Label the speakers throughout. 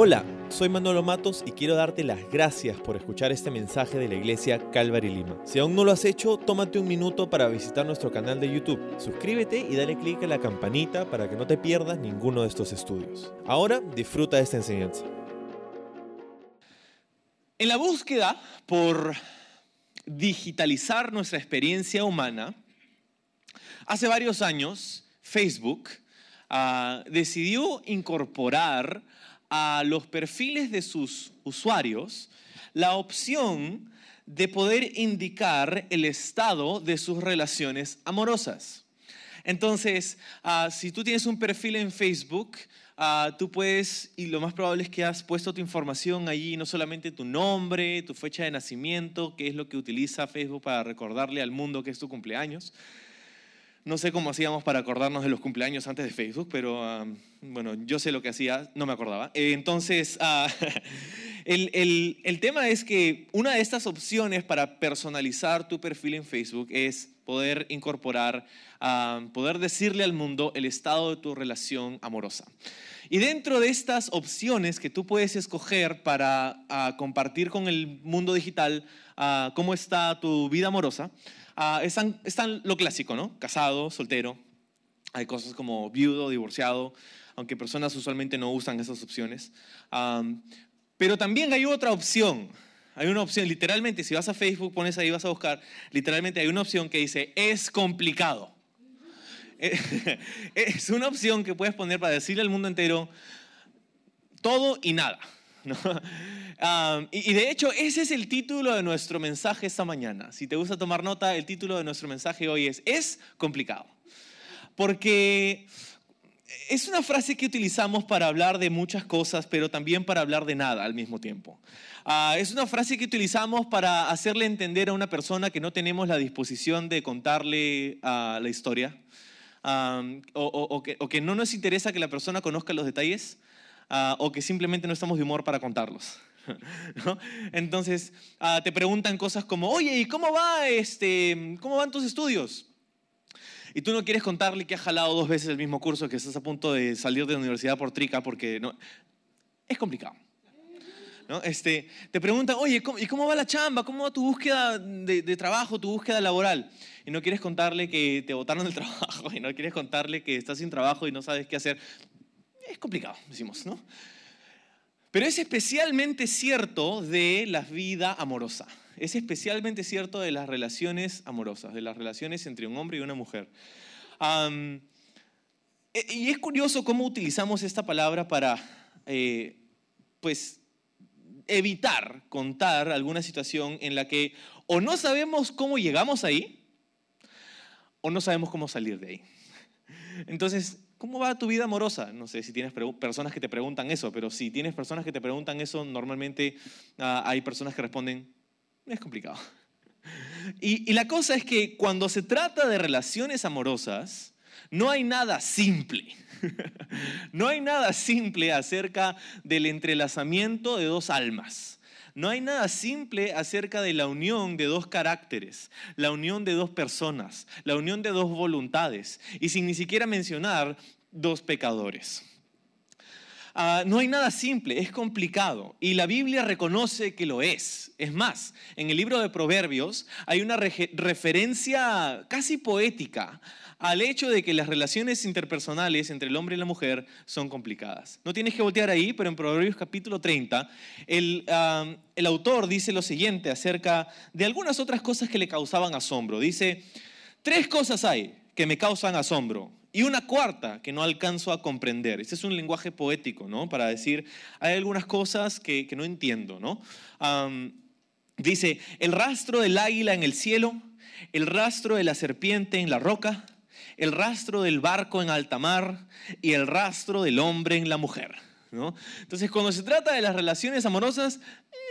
Speaker 1: Hola, soy Manolo Matos y quiero darte las gracias por escuchar este mensaje de la iglesia Calvary Lima. Si aún no lo has hecho, tómate un minuto para visitar nuestro canal de YouTube. Suscríbete y dale clic a la campanita para que no te pierdas ninguno de estos estudios. Ahora disfruta de esta enseñanza.
Speaker 2: En la búsqueda por digitalizar nuestra experiencia humana, hace varios años Facebook ah, decidió incorporar a los perfiles de sus usuarios la opción de poder indicar el estado de sus relaciones amorosas. Entonces, ah, si tú tienes un perfil en Facebook, ah, tú puedes, y lo más probable es que has puesto tu información allí, no solamente tu nombre, tu fecha de nacimiento, que es lo que utiliza Facebook para recordarle al mundo que es tu cumpleaños, no sé cómo hacíamos para acordarnos de los cumpleaños antes de Facebook, pero ah, bueno, yo sé lo que hacía, no me acordaba. Eh, entonces, ah, el, tema es que una de estas opciones para personalizar tu perfil en Facebook es poder incorporar, ah, poder decirle al mundo el estado de tu relación amorosa. Y dentro de estas opciones que tú puedes escoger para compartir con el mundo digital cómo está tu vida amorosa, Están, están lo clásico, ¿no? Casado, soltero. Hay cosas como viudo, divorciado, aunque personas usualmente no usan esas opciones. pero también hay otra opción. Hay una opción, literalmente, si vas a Facebook, pones ahí, vas a buscar, literalmente hay una opción que dice, es complicado. es una opción que puedes poner para decirle al mundo entero todo y nada. ¿No? y, de hecho, ese es el título de nuestro mensaje esta mañana. Si te gusta tomar nota, el título de nuestro mensaje hoy es, es complicado. Porque es una frase que utilizamos para hablar de muchas cosas, pero también para hablar de nada al mismo tiempo. Ah, es una frase que utilizamos para hacerle entender a una persona que no tenemos la disposición de contarle ah, la historia, o, que, o, que, no nos interesa que la persona conozca los detalles, Ah, o que simplemente no estamos de humor para contarlos. Entonces, ah, te preguntan cosas como, oye, ¿y cómo, va este, cómo van tus estudios? Y tú no quieres contarle que has jalado dos veces el mismo curso, que estás a punto de salir de la universidad por trica, porque no, es complicado. ¿No? Este, te preguntan, oye, ¿y cómo va la chamba? ¿Cómo va tu búsqueda de, de, trabajo, tu búsqueda laboral? Y no quieres contarle que te botaron del trabajo, y no quieres contarle que estás sin trabajo y no sabes qué hacer es complicado, decimos, ¿no? Pero es especialmente cierto de la vida amorosa. Es especialmente cierto de las relaciones amorosas, de las relaciones entre un hombre y una mujer. E, y es curioso cómo utilizamos esta palabra para, eh, pues, evitar contar alguna situación en la que o no sabemos cómo llegamos ahí o no sabemos cómo salir de ahí. Entonces, ¿Cómo va tu vida amorosa? No sé si tienes personas que te preguntan eso, pero si tienes personas que te preguntan eso, normalmente ah, hay personas que responden, es complicado. Y, y la cosa es que cuando se trata de relaciones amorosas, no hay nada simple. No hay nada simple acerca del entrelazamiento de dos almas. No hay nada simple acerca de la unión de dos caracteres, la unión de dos personas, la unión de dos voluntades, y sin ni siquiera mencionar dos pecadores. Ah, no hay nada simple, es complicado y la Biblia reconoce que lo es. Es más, en el libro de Proverbios hay una referencia casi poética al hecho de que las relaciones interpersonales entre el hombre y la mujer son complicadas. No tienes que voltear ahí, pero en Proverbios capítulo 30, el, el autor dice lo siguiente acerca de algunas otras cosas que le causaban asombro. Dice, tres cosas hay que me causan asombro y una cuarta que no alcanzo a comprender. Este es un lenguaje poético, ¿no? Para decir, hay algunas cosas que, que no entiendo, ¿no? dice, el rastro del águila en el cielo, el rastro de la serpiente en la roca, el rastro del barco en alta mar y el rastro del hombre en la mujer. ¿No? Entonces, cuando se trata de las relaciones amorosas,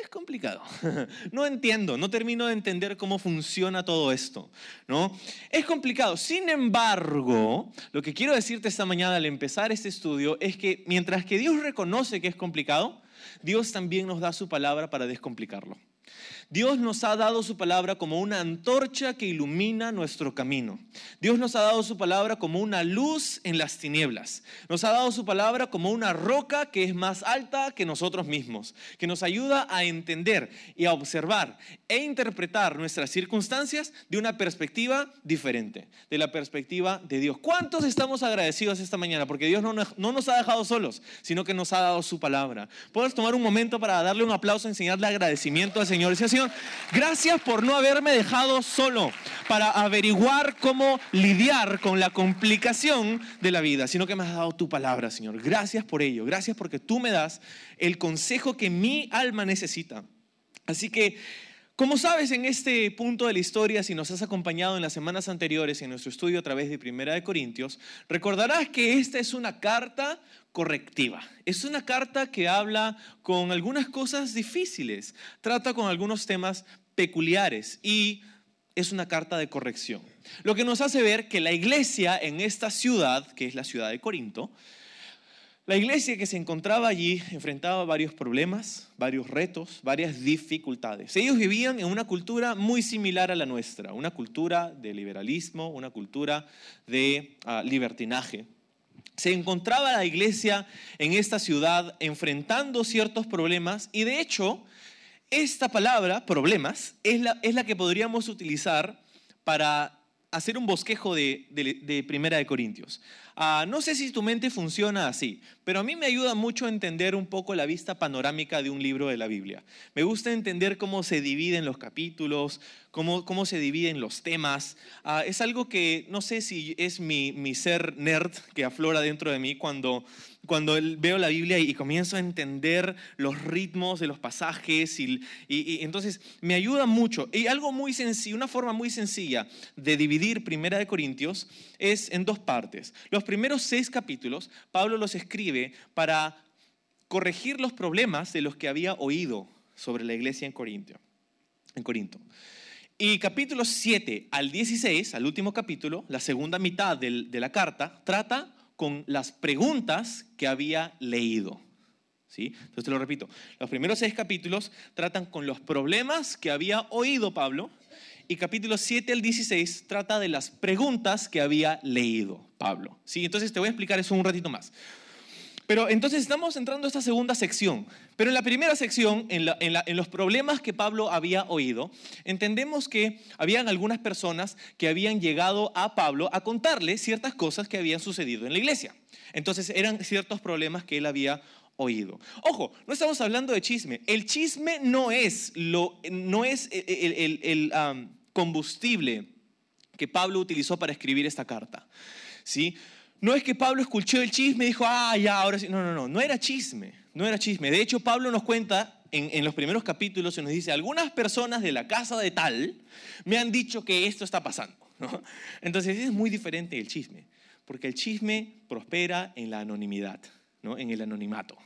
Speaker 2: es complicado. No entiendo, no termino de entender cómo funciona todo esto. ¿no? Es complicado. Sin embargo, lo que quiero decirte esta mañana al empezar este estudio es que mientras que Dios reconoce que es complicado, Dios también nos da su palabra para descomplicarlo. Dios nos ha dado su palabra como una antorcha que ilumina nuestro camino. Dios nos ha dado su palabra como una luz en las tinieblas. Nos ha dado su palabra como una roca que es más alta que nosotros mismos, que nos ayuda a entender y a observar e interpretar nuestras circunstancias de una perspectiva diferente, de la perspectiva de Dios. ¿Cuántos estamos agradecidos esta mañana? Porque Dios no, nos ha dejado solos, sino que nos ha dado su palabra. Puedes tomar un momento para darle un aplauso, enseñarle agradecimiento al Señor. Gracias por no haberme dejado solo para averiguar cómo lidiar con la complicación de la vida, sino que me has dado tu palabra, Señor. Gracias por ello. Gracias porque tú me das el consejo que mi alma necesita. Así que como sabes, en este punto de la historia, si nos has acompañado en las semanas anteriores en nuestro estudio a través de Primera de Corintios, recordarás que esta es una carta correctiva. Es una carta que habla con algunas cosas difíciles, trata con algunos temas peculiares y es una carta de corrección. Lo que nos hace ver que la iglesia en esta ciudad, que es la ciudad de Corinto, la iglesia que se encontraba allí enfrentaba varios problemas, varios retos, varias dificultades. Ellos vivían en una cultura muy similar a la nuestra, una cultura de liberalismo, una cultura de ah, libertinaje. Se encontraba la iglesia en esta ciudad enfrentando ciertos problemas y de hecho esta palabra, problemas, es la, es la que podríamos utilizar para hacer un bosquejo de, Primera de Corintios. Ah, no sé si tu mente funciona así, pero a mí me ayuda mucho a entender un poco la vista panorámica de un libro de la Biblia. Me gusta entender cómo se dividen los capítulos, cómo, cómo se dividen los temas. Ah, es algo que no sé si es mi ser nerd que aflora dentro de mí cuando cuando veo la Biblia y comienzo a entender los ritmos de los pasajes y, entonces me ayuda mucho. Y algo muy sencillo, una forma muy sencilla de dividir Primera de Corintios es en dos partes. Los primeros seis capítulos, Pablo los escribe para corregir los problemas de los que había oído sobre la iglesia en Corinto. Y capítulos 7 al 16, al último capítulo, la segunda mitad de la carta, trata con las preguntas que había leído. ¿Sí? Entonces te lo repito, los primeros seis capítulos tratan con los problemas que había oído Pablo y capítulos 7 al 16 trata de las preguntas que había leído Pablo. ¿Sí? Entonces te voy a explicar eso un ratito más. Pero entonces estamos entrando a esta segunda sección. Pero en la primera sección, en, los problemas que Pablo había oído, entendemos que habían algunas personas que habían llegado a Pablo a contarle ciertas cosas que habían sucedido en la iglesia. Entonces eran ciertos problemas que él había oído. Ojo, no estamos hablando de chisme. El chisme no es, lo, no es el, combustible que Pablo utilizó para escribir esta carta. ¿Sí? No es que Pablo escuchó el chisme y dijo, ah, ya, ahora sí. No, no, no, no era chisme, no era chisme. De hecho, Pablo nos cuenta en, los primeros capítulos y nos dice, algunas personas de la casa de tal me han dicho que esto está pasando. Entonces es muy diferente el chisme, porque el chisme prospera en la anonimidad, ¿no? en el anonimato.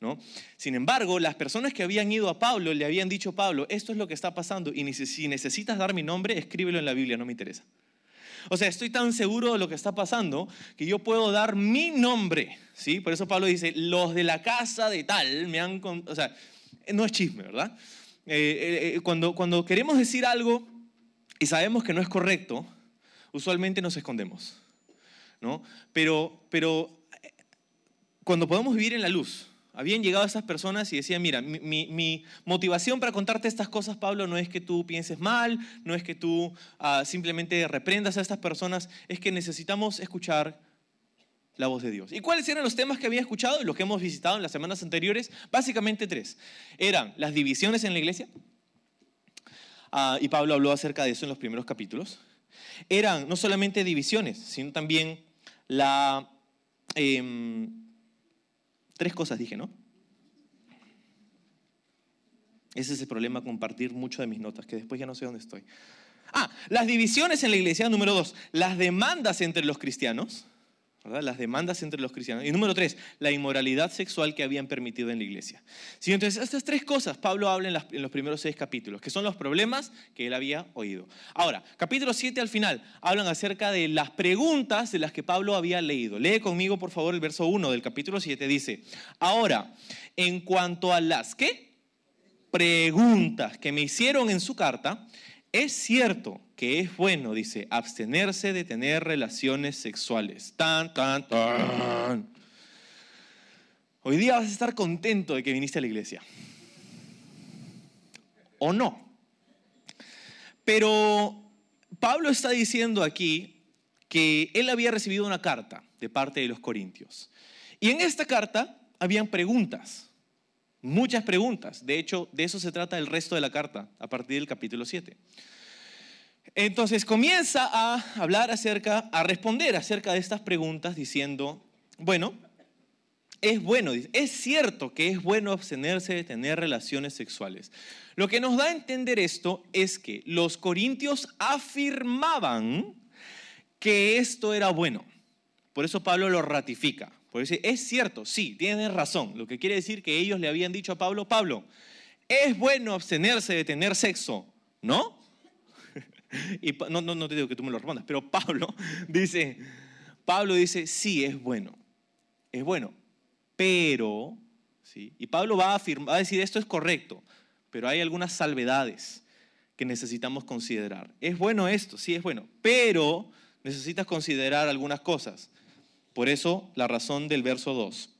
Speaker 2: ¿No? Sin embargo, las personas que habían ido a Pablo le habían dicho, Pablo, esto es lo que está pasando y si necesitas dar mi nombre, escríbelo en la Biblia, no me interesa. O sea, estoy tan seguro de lo que está pasando que yo puedo dar mi nombre, ¿sí? Por eso Pablo dice, los de la casa de tal me han... O sea, no es chisme, ¿verdad? Eh, eh, eh, cuando, cuando queremos decir algo y sabemos que no es correcto, usualmente nos escondemos, ¿no? Pero, pero cuando podemos vivir en la luz, habían llegado esas personas y decían, mira, mi, motivación para contarte estas cosas, Pablo, no es que tú pienses mal, no es que tú ah, simplemente reprendas a estas personas, es que necesitamos escuchar la voz de Dios. ¿Y cuáles eran los temas que había escuchado y los que hemos visitado en las semanas anteriores? Básicamente tres. Eran las divisiones en la iglesia, ah, y Pablo habló acerca de eso en los primeros capítulos. Eran no solamente divisiones, sino también la... Em, Tres cosas dije, ¿no? Ese es el problema, compartir mucho de mis notas, que después ya no sé dónde estoy. Ah, las divisiones en la iglesia, número dos, las demandas entre los cristianos, las demandas entre los cristianos. Y número tres, la inmoralidad sexual que habían permitido en la iglesia. ¿Sí? Entonces, estas tres cosas Pablo habla en, los primeros seis capítulos, que son los problemas que él había oído. Ahora, capítulo 7 al final, hablan acerca de las preguntas de las que Pablo había leído. Lee conmigo, por favor, el verso 1 del capítulo 7. Dice, ahora, en cuanto a las, ¿qué? preguntas que me hicieron en su carta, es cierto que es bueno, dice, abstenerse de tener relaciones sexuales. Tan, tan, tan. Hoy día vas a estar contento de que viniste a la iglesia. ¿O no? Pero Pablo está diciendo aquí que él había recibido una carta de parte de los corintios. Y en esta carta habían preguntas, muchas preguntas. De hecho, de eso se trata el resto de la carta, a partir del capítulo 7. Entonces comienza a hablar acerca, a responder acerca de estas preguntas diciendo, bueno, es bueno, es cierto que es bueno abstenerse de tener relaciones sexuales. Lo que nos da a entender esto es que los corintios afirmaban que esto era bueno. Por eso Pablo lo ratifica. Por eso es cierto, sí, tiene razón. Lo que quiere decir que ellos le habían dicho a Pablo, Pablo, es bueno abstenerse de tener sexo, ¿no? y no, no, no te digo que tú me lo respondas, pero Pablo dice, Pablo dice, sí, es bueno, es bueno, pero, ¿sí? y Pablo va a, afirmar, va a decir, esto es correcto, pero hay algunas salvedades que necesitamos considerar. Es bueno esto, sí es bueno, pero necesitas considerar algunas cosas. Por eso la razón del verso 2.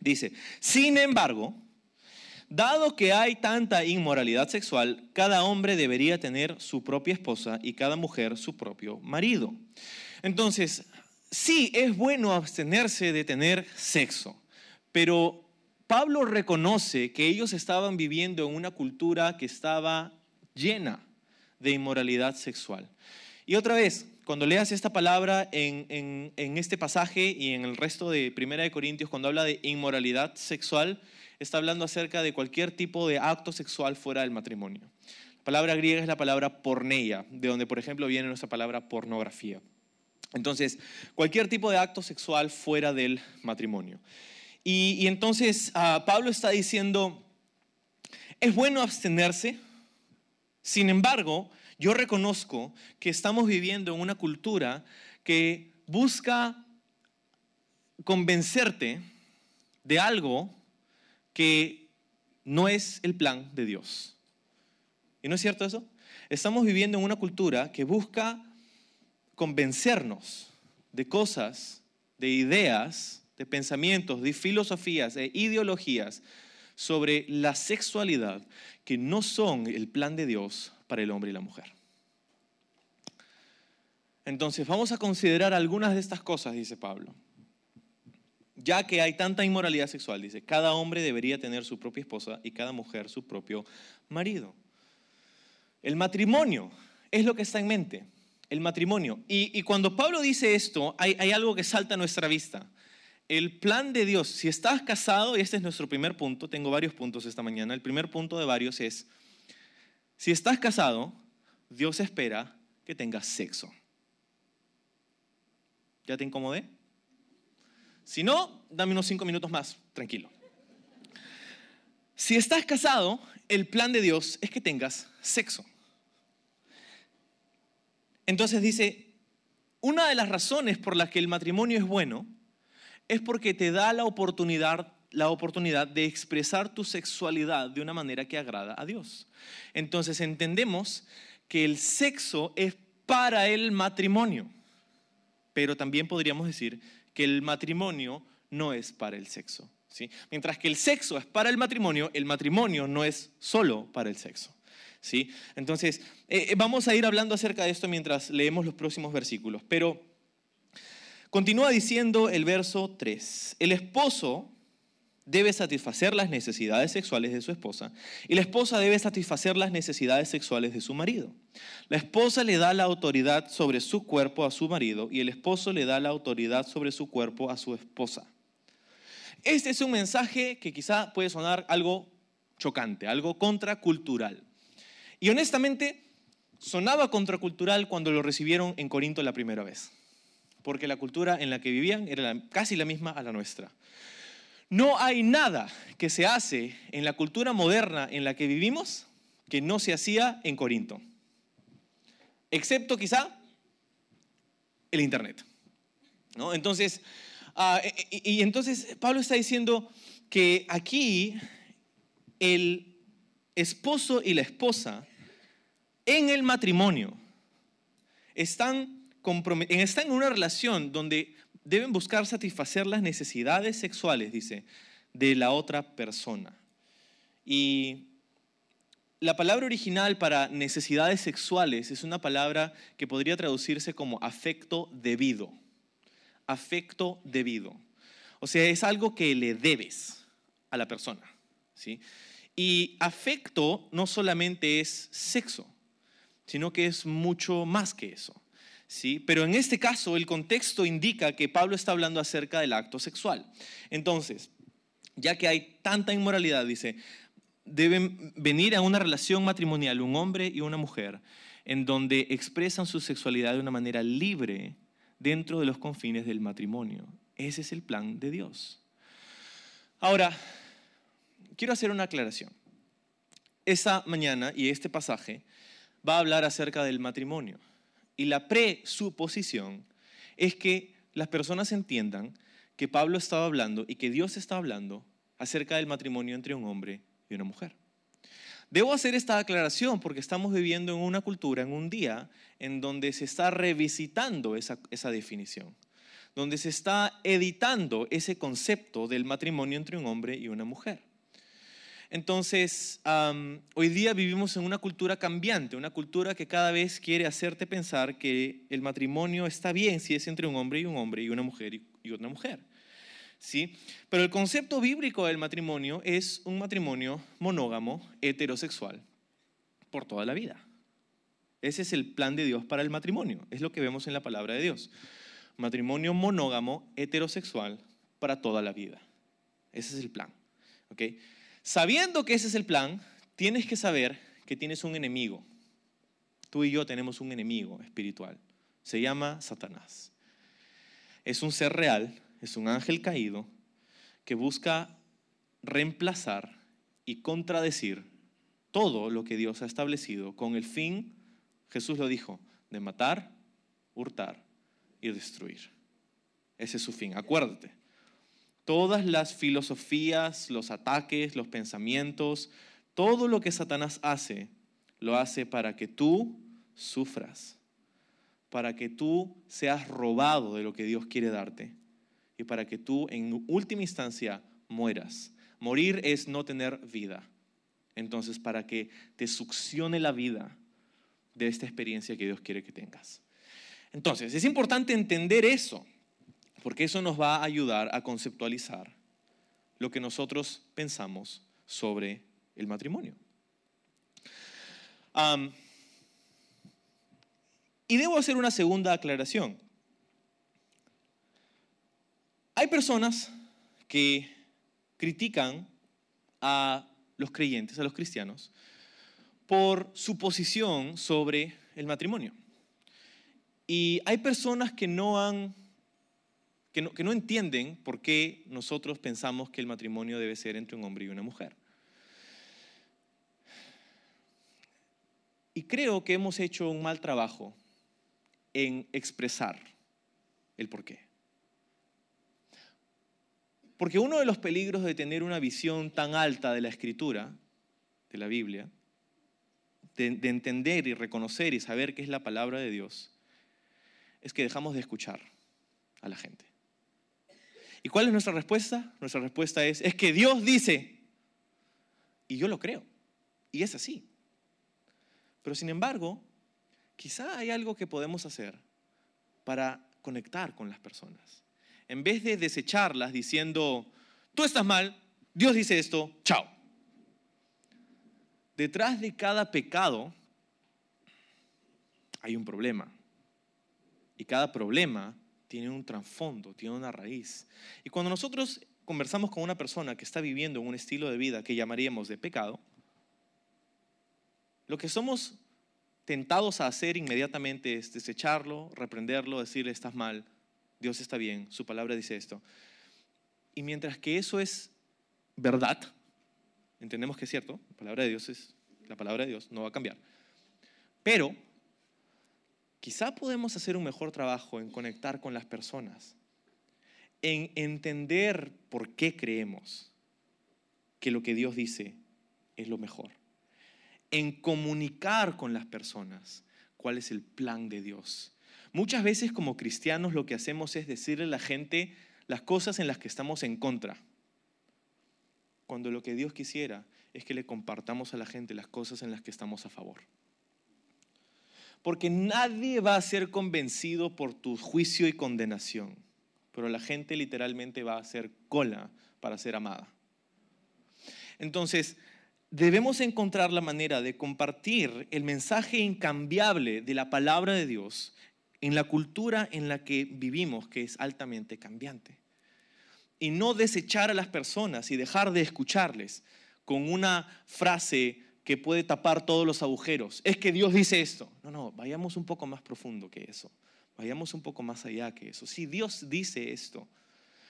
Speaker 2: Dice, sin embargo, dado que hay tanta inmoralidad sexual, cada hombre debería tener su propia esposa y cada mujer su propio marido. Entonces, sí es bueno abstenerse de tener sexo, pero Pablo reconoce que ellos estaban viviendo en una cultura que estaba llena de inmoralidad sexual. Y otra vez, cuando leas esta palabra en, este pasaje y en el resto de Primera de Corintios, cuando habla de inmoralidad sexual, está hablando acerca de cualquier tipo de acto sexual fuera del matrimonio. La palabra griega es la palabra porneia, de donde, por ejemplo, viene nuestra palabra pornografía. Entonces, cualquier tipo de acto sexual fuera del matrimonio. Y, entonces ah, Pablo está diciendo, es bueno abstenerse, sin embargo, yo reconozco que estamos viviendo en una cultura que busca convencerte de algo que no es el plan de Dios. ¿Y no es cierto eso? Estamos viviendo en una cultura que busca convencernos de cosas, de ideas, de pensamientos, de filosofías, de ideologías sobre la sexualidad que no son el plan de Dios para el hombre y la mujer. Entonces, vamos a considerar algunas de estas cosas, dice Pablo. Ya que hay tanta inmoralidad sexual, dice, cada hombre debería tener su propia esposa y cada mujer su propio marido. El matrimonio es lo que está en mente, el matrimonio. Y, cuando Pablo dice esto, hay, hay algo que salta a nuestra vista. El plan de Dios, si estás casado, y este es nuestro primer punto, tengo varios puntos esta mañana, el primer punto de varios es, si estás casado, Dios espera que tengas sexo. ¿Ya te incomodé? Si no, dame unos cinco minutos más, tranquilo. Si estás casado, el plan de Dios es que tengas sexo. Entonces dice, una de las razones por las que el matrimonio es bueno es porque te da la oportunidad la oportunidad de expresar tu sexualidad de una manera que agrada a Dios. Entonces entendemos que el sexo es para el matrimonio, pero también podríamos decir que el matrimonio no es para el sexo. ¿sí? Mientras que el sexo es para el matrimonio, el matrimonio no es solo para el sexo. ¿sí? Entonces, eh, eh, vamos a ir hablando acerca de esto mientras leemos los próximos versículos, pero continúa diciendo el verso 3, el esposo debe satisfacer las necesidades sexuales de su esposa y la esposa debe satisfacer las necesidades sexuales de su marido. La esposa le da la autoridad sobre su cuerpo a su marido y el esposo le da la autoridad sobre su cuerpo a su esposa. Este es un mensaje que quizá puede sonar algo chocante, algo contracultural. Y honestamente, sonaba contracultural cuando lo recibieron en Corinto la primera vez, porque la cultura en la que vivían era casi la misma a la nuestra. No hay nada que se hace en la cultura moderna en la que vivimos que no se hacía en Corinto, excepto quizá el Internet. ¿no? Entonces, ah, y, entonces Pablo está diciendo que aquí el esposo y la esposa en el matrimonio están, están en una relación donde deben buscar satisfacer las necesidades sexuales, dice, de la otra persona. Y la palabra original para necesidades sexuales es una palabra que podría traducirse como afecto debido. Afecto debido. O sea, es algo que le debes a la persona. ¿sí? Y afecto no solamente es sexo, sino que es mucho más que eso. ¿Sí? Pero en este caso el contexto indica que Pablo está hablando acerca del acto sexual. Entonces, ya que hay tanta inmoralidad, dice, deben venir a una relación matrimonial un hombre y una mujer en donde expresan su sexualidad de una manera libre dentro de los confines del matrimonio. Ese es el plan de Dios. Ahora, quiero hacer una aclaración. Esa mañana y este pasaje va a hablar acerca del matrimonio. Y la presuposición es que las personas entiendan que Pablo estaba hablando y que Dios estaba hablando acerca del matrimonio entre un hombre y una mujer. Debo hacer esta aclaración porque estamos viviendo en una cultura, en un día, en donde se está revisitando esa, esa definición, donde se está editando ese concepto del matrimonio entre un hombre y una mujer. Entonces, hoy día vivimos en una cultura cambiante, una cultura que cada vez quiere hacerte pensar que el matrimonio está bien si es entre un hombre y un hombre y una mujer y otra mujer. ¿Sí? Pero el concepto bíblico del matrimonio es un matrimonio monógamo, heterosexual, por toda la vida. Ese es el plan de Dios para el matrimonio, es lo que vemos en la palabra de Dios. Matrimonio monógamo, heterosexual, para toda la vida. Ese es el plan. ¿okay? Sabiendo que ese es el plan, tienes que saber que tienes un enemigo. Tú y yo tenemos un enemigo espiritual. Se llama Satanás. Es un ser real, es un ángel caído que busca reemplazar y contradecir todo lo que Dios ha establecido con el fin, Jesús lo dijo, de matar, hurtar y destruir. Ese es su fin. Acuérdate, Todas las filosofías, los ataques, los pensamientos, todo lo que Satanás hace, lo hace para que tú sufras, para que tú seas robado de lo que Dios quiere darte y para que tú en última instancia mueras. Morir es no tener vida. Entonces, para que te succione la vida de esta experiencia que Dios quiere que tengas. Entonces, es importante entender eso porque eso nos va a ayudar a conceptualizar lo que nosotros pensamos sobre el matrimonio. y debo hacer una segunda aclaración. Hay personas que critican a los creyentes, a los cristianos, por su posición sobre el matrimonio. Y hay personas que no han que no, entienden por qué nosotros pensamos que el matrimonio debe ser entre un hombre y una mujer. Y creo que hemos hecho un mal trabajo en expresar el por qué. Porque uno de los peligros de tener una visión tan alta de la escritura, de la Biblia, de, de, entender y reconocer y saber qué es la palabra de Dios, es que dejamos de escuchar a la gente. ¿Y cuál es nuestra respuesta? Nuestra respuesta es, es que Dios dice, y yo lo creo, y es así. Pero sin embargo, quizá hay algo que podemos hacer para conectar con las personas. En vez de desecharlas diciendo, tú estás mal, Dios dice esto, chao. Detrás de cada pecado hay un problema. Y cada problema tiene un trasfondo, tiene una raíz. Y cuando nosotros conversamos con una persona que está viviendo un estilo de vida que llamaríamos de pecado, lo que somos tentados a hacer inmediatamente es desecharlo, reprenderlo, decirle estás mal, Dios está bien, su palabra dice esto. Y mientras que eso es verdad, entendemos que es cierto, la palabra de Dios es la palabra de Dios, no va a cambiar. Pero quizá podemos hacer un mejor trabajo en conectar con las personas, en entender por qué creemos que lo que Dios dice es lo mejor. en comunicar con las personas cuál es el plan de Dios. Muchas veces como cristianos lo que hacemos es decirle a la gente las cosas en las que estamos en contra, cuando lo que Dios quisiera es que le compartamos a la gente las cosas en las que estamos a favor. Porque nadie va a ser convencido por tu juicio y condenación, pero la gente literalmente va a hacer cola para ser amada. Entonces, debemos encontrar la manera de compartir el mensaje incambiable de la palabra de Dios en la cultura en la que vivimos, que es altamente cambiante. Y no desechar a las personas y dejar de escucharles con una frase que puede tapar todos los agujeros. Es que Dios dice esto. No, no, vayamos un poco más profundo que eso. Vayamos un poco más allá que eso. Sí, Dios dice esto.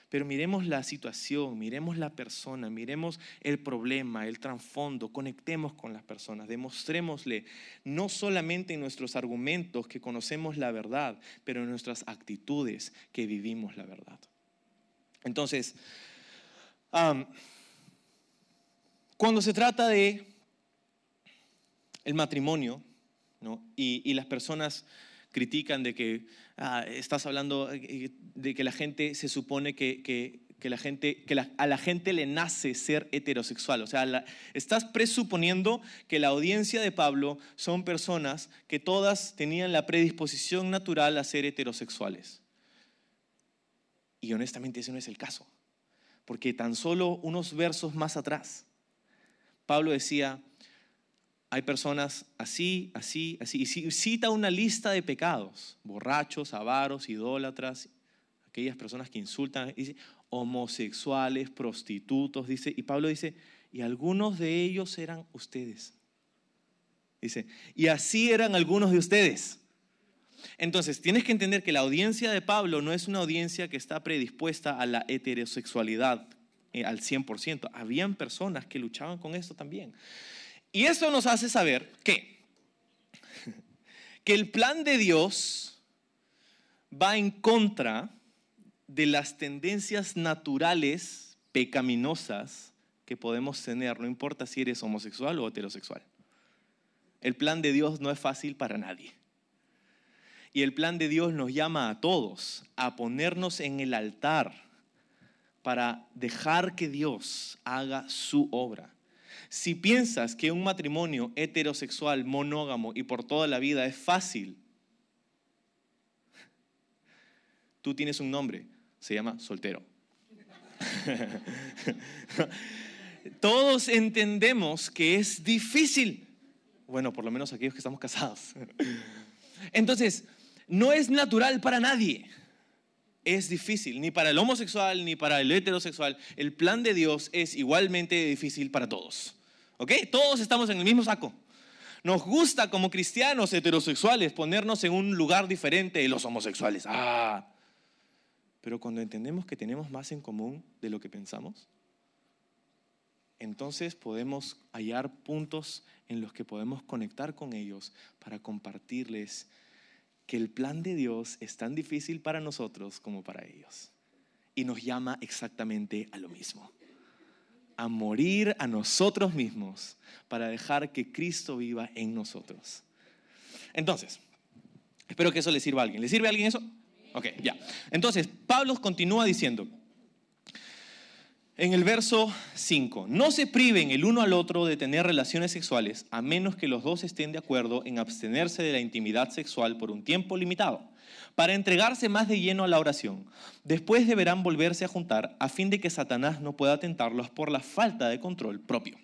Speaker 2: Pero miremos la situación, miremos la persona, miremos el problema, el trasfondo, conectemos con las personas, demostrémosle no solamente en nuestros argumentos que conocemos la verdad, pero en nuestras actitudes que vivimos la verdad. Entonces, cuando se trata de el matrimonio, y, las personas critican de que ah, estás hablando eh, de que la gente se supone que, la gente, que a la gente le nace ser heterosexual. O sea, estás presuponiendo que la audiencia de Pablo son personas que todas tenían la predisposición natural a ser heterosexuales. Y honestamente ese no es el caso. Porque tan solo unos versos más atrás, Pablo decía, hay personas así, así, así, y cita una lista de pecados, borrachos, avaros, idólatras, aquellas personas que insultan, homosexuales, prostitutos, dice, y Pablo dice, y algunos de ellos eran ustedes. Dice, y así eran algunos de ustedes. Entonces, tienes que entender que la audiencia de Pablo no es una audiencia que está predispuesta a la heterosexualidad, eh, al 100%. Habían personas que luchaban con esto también. Y eso nos hace saber que, que el plan de Dios va en contra de las tendencias naturales pecaminosas que podemos tener, no importa si eres homosexual o heterosexual. El plan de Dios no es fácil para nadie. Y el plan de Dios nos llama a todos a ponernos en el altar para dejar que Dios haga su obra. Si piensas que un matrimonio heterosexual, monógamo y por toda la vida es fácil, tú tienes un nombre, se llama soltero. Todos entendemos que es difícil. Bueno, por lo menos aquellos que estamos casados. Entonces, no es natural para nadie es difícil, ni para el homosexual ni para el heterosexual. El plan de Dios es igualmente difícil para todos. ¿Ok? Todos estamos en el mismo saco. Nos gusta como cristianos heterosexuales ponernos en un lugar diferente de los homosexuales. Ah. Pero cuando entendemos que tenemos más en común de lo que pensamos, entonces podemos hallar puntos en los que podemos conectar con ellos para compartirles que el plan de Dios es tan difícil para nosotros como para ellos. Y nos llama exactamente a lo mismo. A morir a nosotros mismos para dejar que Cristo viva en nosotros. Entonces, espero que eso le sirva a alguien. ¿Le sirve a alguien eso? Ok, ya. Entonces, Pablo continúa diciendo, en el verso 5, no se priven el uno al otro de tener relaciones sexuales a menos que los dos estén de acuerdo en abstenerse de la intimidad sexual por un tiempo limitado, para entregarse más de lleno a la oración. Después deberán volverse a juntar a fin de que Satanás no pueda tentarlos por la falta de control propio.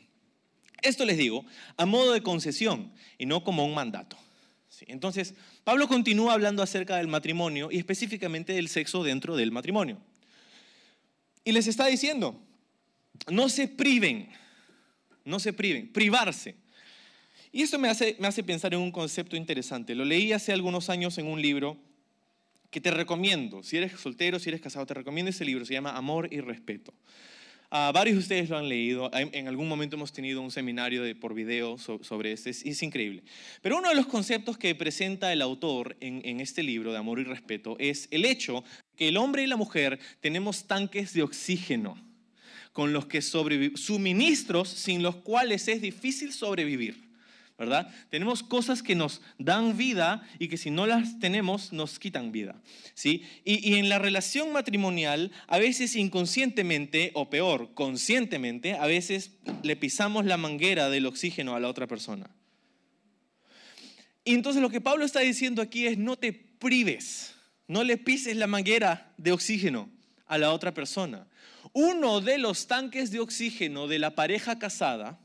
Speaker 2: Esto les digo a modo de concesión y no como un mandato. entonces, Pablo continúa hablando acerca del matrimonio y específicamente del sexo dentro del matrimonio. Y les está diciendo, no se priven, no se priven, privarse. Y esto me hace, me hace pensar en un concepto interesante. Lo leí hace algunos años en un libro que te recomiendo. Si eres soltero, si eres casado, te recomiendo ese libro. Se llama Amor y Respeto. Uh, varios de ustedes lo han leído. En algún momento hemos tenido un seminario de, por video sobre este. Es, increíble. Pero uno de los conceptos que presenta el autor en, en este libro de Amor y Respeto es el hecho que el hombre y la mujer tenemos tanques de oxígeno con los que sobrevivir, suministros sin los cuales es difícil sobrevivir. ¿Verdad? Tenemos cosas que nos dan vida y que si no las tenemos nos quitan vida, ¿sí? Y, y, en la relación matrimonial, a veces inconscientemente, o peor, conscientemente, a veces le pisamos la manguera del oxígeno a la otra persona. Y entonces lo que Pablo está diciendo aquí es no te prives, no le pises la manguera de oxígeno a la otra persona. Uno de los tanques de oxígeno de la pareja casada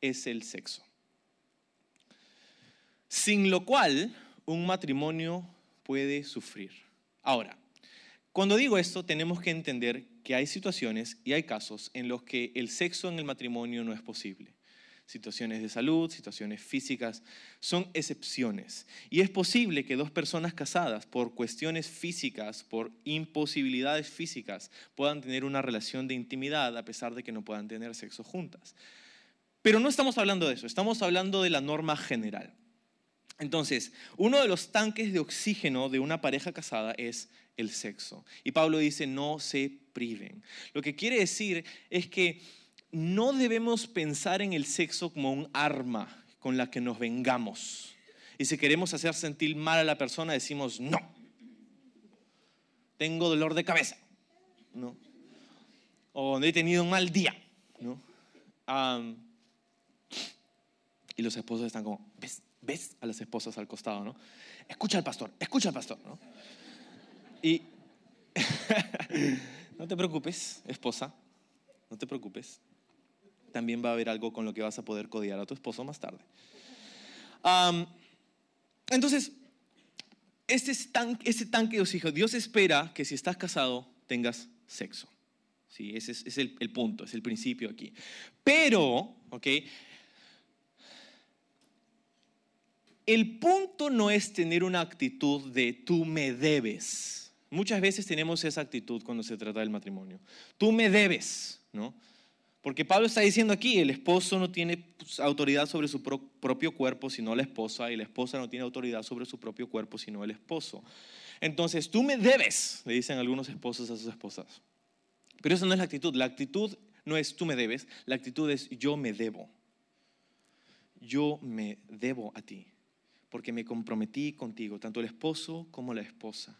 Speaker 2: es el sexo sin lo cual un matrimonio puede sufrir. Ahora, cuando digo esto, tenemos que entender que hay situaciones y hay casos en los que el sexo en el matrimonio no es posible. Situaciones de salud, situaciones físicas, son excepciones. Y es posible que dos personas casadas, por cuestiones físicas, por imposibilidades físicas, puedan tener una relación de intimidad a pesar de que no puedan tener sexo juntas. Pero no estamos hablando de eso, estamos hablando de la norma general. Entonces, uno de los tanques de oxígeno de una pareja casada es el sexo. Y Pablo dice, no se priven. Lo que quiere decir es que no debemos pensar en el sexo como un arma con la que nos vengamos. Y si queremos hacer sentir mal a la persona, decimos, no, tengo dolor de cabeza, ¿no? O he tenido un mal día, ¿no? y los esposos están como, ¿ves? Ves a las esposas al costado, ¿no? Escucha al pastor, escucha al pastor, ¿no? Y no te preocupes, esposa, no te preocupes. También va a haber algo con lo que vas a poder codiar a tu esposo más tarde. entonces, este, este tanque de oxígeno, Dios espera que si estás casado tengas sexo. Sí, ese es, el, el, punto, es el principio aquí. Pero, ¿ok? El punto no es tener una actitud de tú me debes. Muchas veces tenemos esa actitud cuando se trata del matrimonio. Tú me debes, ¿no? Porque Pablo está diciendo aquí, el esposo no tiene pues, autoridad sobre su propio cuerpo sino la esposa, y la esposa no tiene autoridad sobre su propio cuerpo sino el esposo. Entonces, tú me debes, le dicen algunos esposos a sus esposas. Pero esa no es la actitud. La actitud no es tú me debes, la actitud es yo me debo. Yo me debo a ti porque me comprometí contigo, tanto el esposo como la esposa.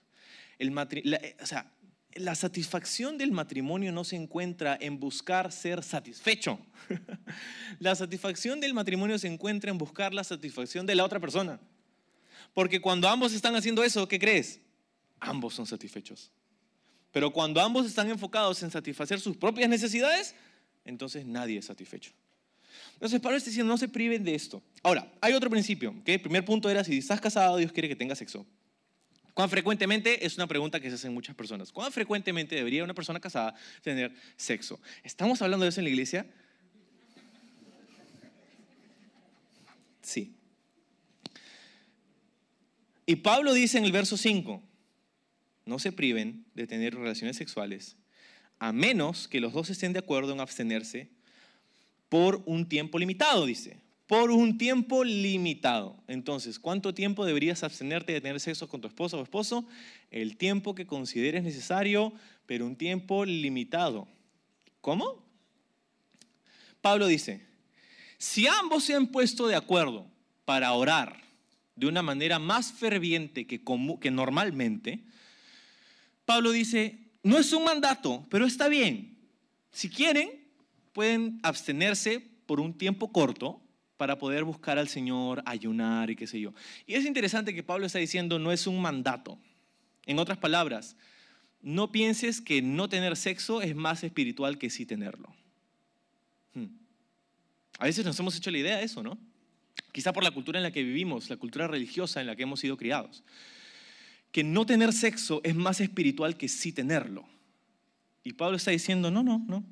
Speaker 2: Eh, o sea, la satisfacción del matrimonio no se encuentra en buscar ser satisfecho. la satisfacción del matrimonio se encuentra en buscar la satisfacción de la otra persona. Porque cuando ambos están haciendo eso, ¿qué crees? Ambos son satisfechos. Pero cuando ambos están enfocados en satisfacer sus propias necesidades, entonces nadie es satisfecho. Entonces Pablo está diciendo, no se priven de esto. Ahora, hay otro principio, que el primer punto era, si estás casado, Dios quiere que tengas sexo. ¿Cuán frecuentemente? Es una pregunta que se hacen muchas personas. ¿Cuán frecuentemente debería una persona casada tener sexo? ¿Estamos hablando de eso en la iglesia? Sí. Y Pablo dice en el verso 5, no se priven de tener relaciones sexuales, a menos que los dos estén de acuerdo en abstenerse por un tiempo limitado, dice. Por un tiempo limitado. Entonces, ¿cuánto tiempo deberías abstenerte de tener sexo con tu esposa o esposo? El tiempo que consideres necesario, pero un tiempo limitado. ¿Cómo? Pablo dice, si ambos se han puesto de acuerdo para orar de una manera más ferviente que, normalmente, Pablo dice, no es un mandato, pero está bien. Si quieren, pueden abstenerse por un tiempo corto para poder buscar al Señor, ayunar y qué sé yo. Y es interesante que Pablo está diciendo no es un mandato. En otras palabras, no pienses que no tener sexo es más espiritual que sí tenerlo. Hmm. A veces nos hemos hecho la idea de eso, ¿no? Quizá por la cultura en la que vivimos, la cultura religiosa en la que hemos sido criados. Que no tener sexo es más espiritual que sí tenerlo. Y Pablo está diciendo, no, no, no.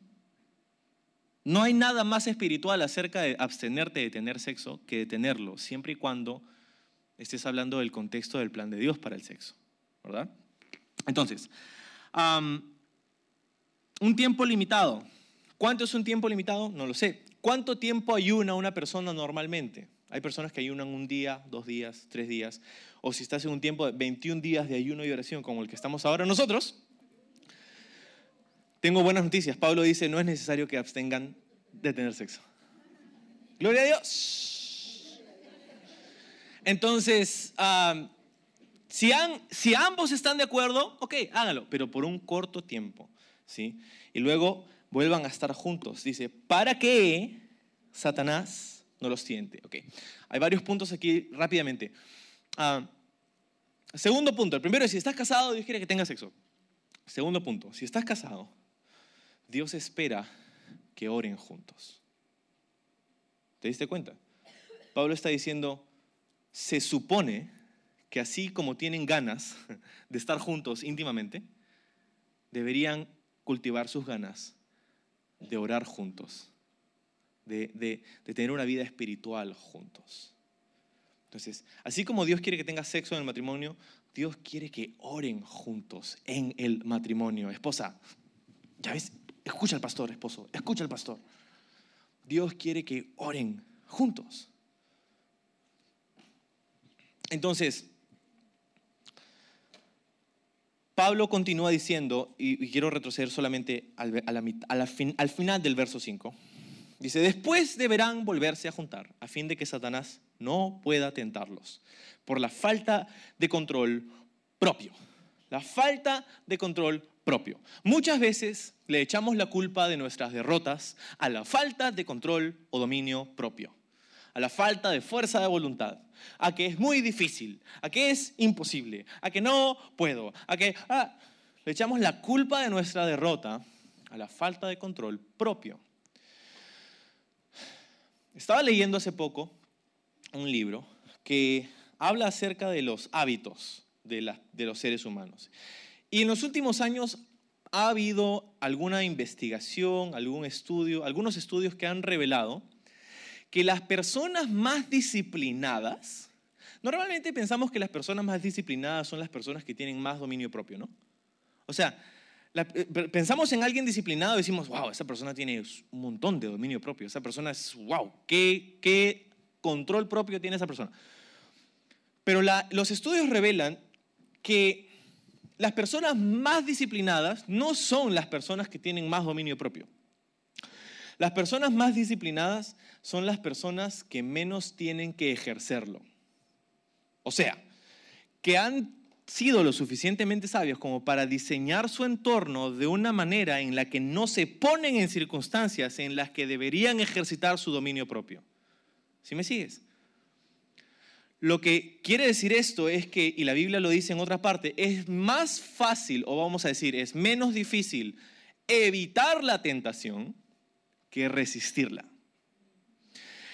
Speaker 2: No hay nada más espiritual acerca de abstenerte de tener sexo que de tenerlo, siempre y cuando estés hablando del contexto del plan de Dios para el sexo, ¿verdad? Entonces, un tiempo limitado. ¿Cuánto es un tiempo limitado? No lo sé. ¿Cuánto tiempo ayuna una persona normalmente? Hay personas que ayunan un día, dos días, tres días. O si estás en un tiempo de 21 días de ayuno y oración como el que estamos ahora nosotros, tengo buenas noticias. Pablo dice, no es necesario que abstengan de tener sexo. Gloria a Dios. Entonces, ah, si, si ambos están de acuerdo, ok, hágalo, pero por un corto tiempo, ¿sí? Y luego vuelvan a estar juntos. Dice, ¿para qué Satanás no los siente? Ok, hay varios puntos aquí rápidamente. Ah, segundo punto, el primero es, si estás casado, Dios quiere que tengas sexo. Segundo punto, si estás casado, Dios espera que oren juntos. ¿Te diste cuenta? Pablo está diciendo, se supone que así como tienen ganas de estar juntos íntimamente, deberían cultivar sus ganas de orar juntos, de, de, tener una vida espiritual juntos. Entonces, así como Dios quiere que tengas sexo en el matrimonio, Dios quiere que oren juntos en el matrimonio. Esposa, ya ves, escucha al pastor, esposo, escucha al pastor. Dios quiere que oren juntos. Entonces, Pablo continúa diciendo, y, quiero retroceder solamente al, al final del verso 5, dice, después deberán volverse a juntar a fin de que Satanás no pueda tentarlos por la falta de control propio. La falta de control propio. Muchas veces le echamos la culpa de nuestras derrotas a la falta de control o dominio propio, a la falta de fuerza de voluntad, a que es muy difícil, a que es imposible, a que no puedo, a que ah, le echamos la culpa de nuestra derrota a la falta de control propio. Estaba leyendo hace poco un libro que habla acerca de los hábitos de, de los seres humanos. Y en los últimos años ha habido alguna investigación, algún estudio, algunos estudios que han revelado que las personas más disciplinadas, normalmente pensamos que las personas más disciplinadas son las personas que tienen más dominio propio, ¿no? O sea, eh, pensamos en alguien disciplinado y decimos, wow, esa persona tiene un montón de dominio propio, esa persona es, wow, qué, qué control propio tiene esa persona. Pero los estudios revelan que las personas más disciplinadas no son las personas que tienen más dominio propio. Las personas más disciplinadas son las personas que menos tienen que ejercerlo. O sea, que han sido lo suficientemente sabios como para diseñar su entorno de una manera en la que no se ponen en circunstancias en las que deberían ejercitar su dominio propio. ¿Sí me sigues? Lo que quiere decir esto es que, y la Biblia lo dice en otra parte, es más fácil, o vamos a decir, es menos difícil evitar la tentación que resistirla.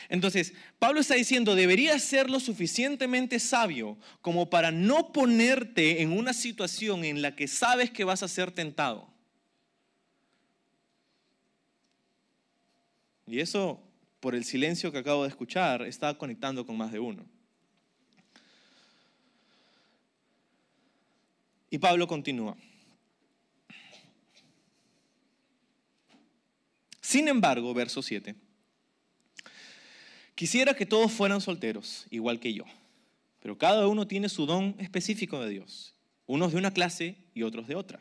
Speaker 2: Entonces, Pablo está diciendo, deberías ser lo suficientemente sabio como para no ponerte en una situación en la que sabes que vas a ser tentado. Y eso, por el silencio que acabo de escuchar, está conectando con más de uno. Y Pablo continúa. Sin embargo, verso 7, quisiera que todos fueran solteros, igual que yo, pero cada uno tiene su don específico de Dios, unos de una clase y otros de otra.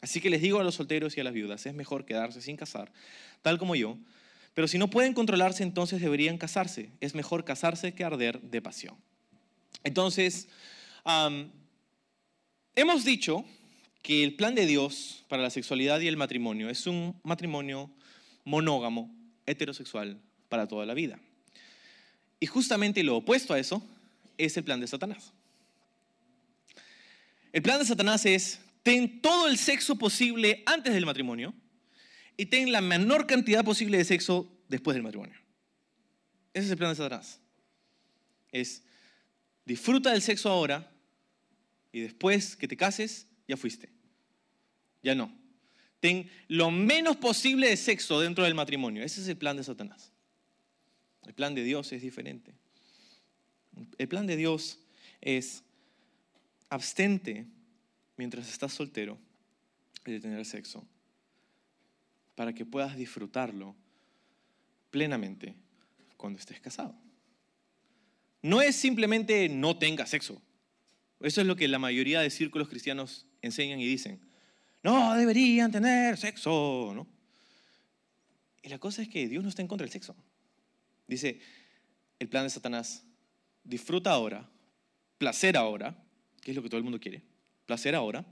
Speaker 2: Así que les digo a los solteros y a las viudas, es mejor quedarse sin casar, tal como yo, pero si no pueden controlarse, entonces deberían casarse. Es mejor casarse que arder de pasión. Entonces, Hemos dicho que el plan de Dios para la sexualidad y el matrimonio es un matrimonio monógamo, heterosexual, para toda la vida. Y justamente lo opuesto a eso es el plan de Satanás. El plan de Satanás es, ten todo el sexo posible antes del matrimonio y ten la menor cantidad posible de sexo después del matrimonio. Ese es el plan de Satanás. Es, disfruta del sexo ahora y después que te cases, ya fuiste. Ya no. Ten lo menos posible de sexo dentro del matrimonio. Ese es el plan de Satanás. El plan de Dios es diferente. El plan de Dios es abstente mientras estás soltero de tener sexo para que puedas disfrutarlo plenamente cuando estés casado. No es simplemente no tengas sexo. Eso es lo que la mayoría de círculos cristianos enseñan y dicen. No, deberían tener sexo, ¿no? Y la cosa es que Dios no está en contra del sexo. Dice, el plan de Satanás disfruta ahora, placer ahora, que es lo que todo el mundo quiere, placer ahora,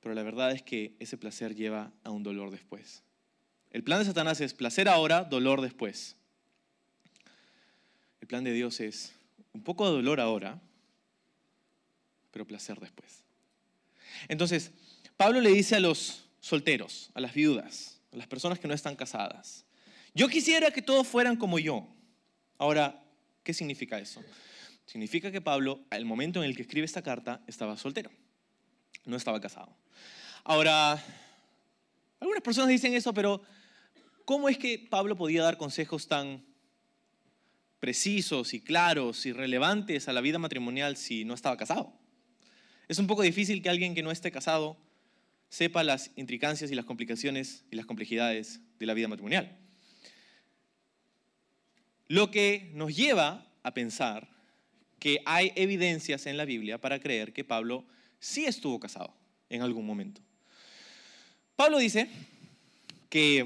Speaker 2: pero la verdad es que ese placer lleva a un dolor después. El plan de Satanás es placer ahora, dolor después. El plan de Dios es un poco de dolor ahora, pero placer después. Entonces, Pablo le dice a los solteros, a las viudas, a las personas que no están casadas, yo quisiera que todos fueran como yo. Ahora, ¿qué significa eso? Significa que Pablo, al momento en el que escribe esta carta, estaba soltero, no estaba casado. Ahora, algunas personas dicen eso, pero ¿cómo es que Pablo podía dar consejos tan precisos y claros y relevantes a la vida matrimonial si no estaba casado? Es un poco difícil que alguien que no esté casado sepa las intricancias y las complicaciones y las complejidades de la vida matrimonial. Lo que nos lleva a pensar que hay evidencias en la Biblia para creer que Pablo sí estuvo casado en algún momento. Pablo dice que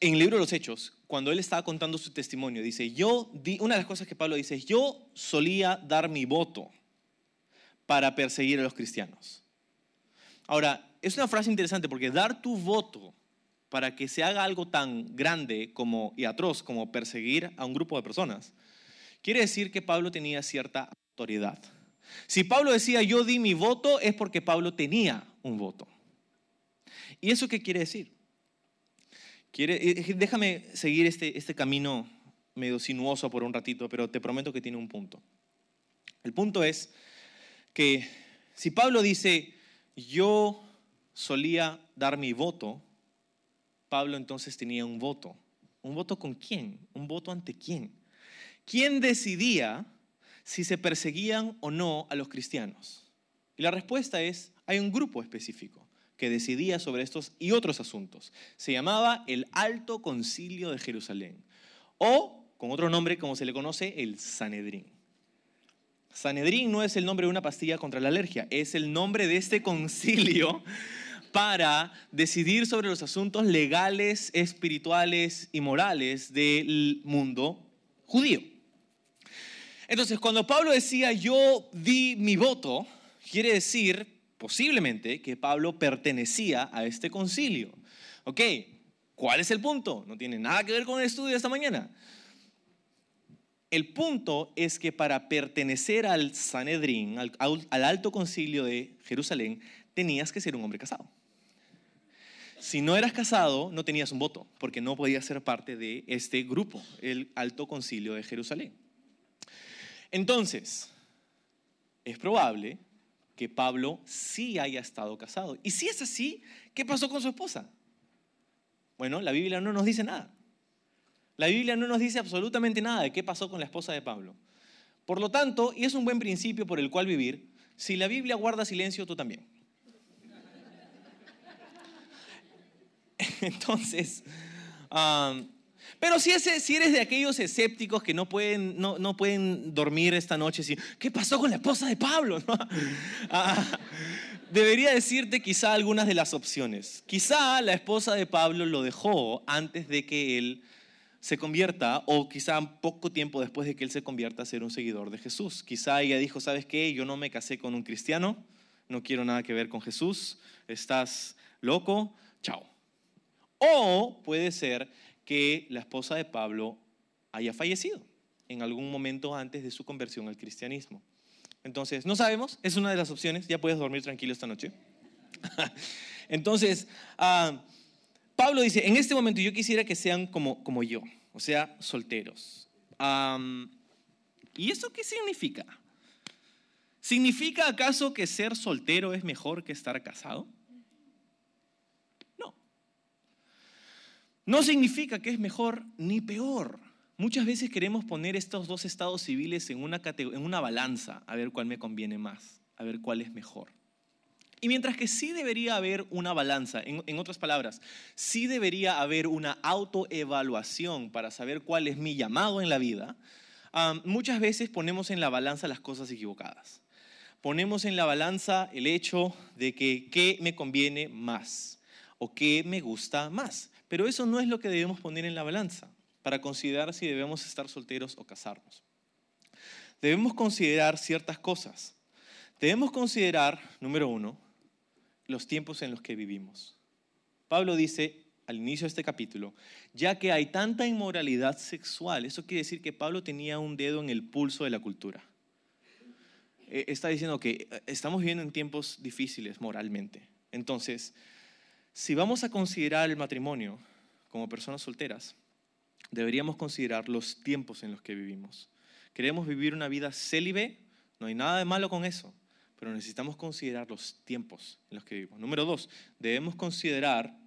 Speaker 2: en el libro de los Hechos, cuando él estaba contando su testimonio, dice, yo di, una de las cosas que Pablo dice yo solía dar mi voto para perseguir a los cristianos. Ahora, es una frase interesante porque dar tu voto para que se haga algo tan grande como, y atroz como perseguir a un grupo de personas, quiere decir que Pablo tenía cierta autoridad. Si Pablo decía yo di mi voto es porque Pablo tenía un voto. ¿Y eso qué quiere decir? Quiere, eh, déjame seguir este, este camino medio sinuoso por un ratito, pero te prometo que tiene un punto. El punto es que si Pablo dice yo solía dar mi voto, Pablo entonces tenía un voto. ¿Un voto con quién? ¿Un voto ante quién? ¿Quién decidía si se perseguían o no a los cristianos? Y la respuesta es, hay un grupo específico que decidía sobre estos y otros asuntos. Se llamaba el Alto Concilio de Jerusalén, o con otro nombre como se le conoce, el Sanedrín. Sanedrín no es el nombre de una pastilla contra la alergia, es el nombre de este concilio para decidir sobre los asuntos legales, espirituales y morales del mundo judío. Entonces, cuando Pablo decía yo di mi voto, quiere decir posiblemente que Pablo pertenecía a este concilio. Ok, ¿cuál es el punto? No tiene nada que ver con el estudio de esta mañana. El punto es que para pertenecer al Sanedrín, al, al alto concilio de Jerusalén, tenías que ser un hombre casado si no eras casado, no tenías un voto, porque no podías ser parte de este grupo, el Alto Concilio de Jerusalén. Entonces, es probable que Pablo sí haya estado casado. Y si es así, ¿qué pasó con su esposa? Bueno, la Biblia no nos dice nada. La Biblia no nos dice absolutamente nada de qué pasó con la esposa de Pablo. Por lo tanto, y es un buen principio por el cual vivir, si la Biblia guarda silencio, tú también. Entonces, pero si, si, eres de aquellos escépticos que no pueden, no, pueden dormir esta noche, si, ¿qué pasó con la esposa de Pablo? Ah, debería decirte quizá algunas de las opciones. Quizá la esposa de Pablo lo dejó antes de que él se convierta o quizá poco tiempo después de que él se convierta a ser un seguidor de Jesús. Quizá ella dijo, ¿sabes qué? Yo no me casé con un cristiano, no quiero nada que ver con Jesús, estás loco, chao. O puede ser que la esposa de Pablo haya fallecido en algún momento antes de su conversión al cristianismo. Entonces, no sabemos, es una de las opciones, ya puedes dormir tranquilo esta noche. Entonces, ah, Pablo dice, en este momento yo quisiera que sean como, como yo, o sea, solteros. ¿Y eso qué significa? ¿Significa acaso que ser soltero es mejor que estar casado? No significa que es mejor ni peor. Muchas veces queremos poner estos dos estados civiles en una, en una balanza, a ver cuál me conviene más, a ver cuál es mejor. Y mientras que sí debería haber una balanza, en, otras palabras, sí debería haber una autoevaluación para saber cuál es mi llamado en la vida, muchas veces ponemos en la balanza las cosas equivocadas. Ponemos en la balanza el hecho de que qué me conviene más o qué me gusta más. Pero eso no es lo que debemos poner en la balanza para considerar si debemos estar solteros o casarnos. debemos considerar ciertas cosas. Debemos considerar, número uno, los tiempos en los que vivimos. Pablo dice al inicio de este capítulo, ya que hay tanta inmoralidad sexual, eso quiere decir que Pablo tenía un dedo en el pulso de la cultura. Eh, está diciendo que eh, estamos viviendo en tiempos difíciles moralmente. Entonces, si vamos a considerar el matrimonio como personas solteras, deberíamos considerar los tiempos en los que vivimos. Queremos vivir una vida célibe, no hay nada de malo con eso, pero necesitamos considerar los tiempos en los que vivimos. Número dos, debemos considerar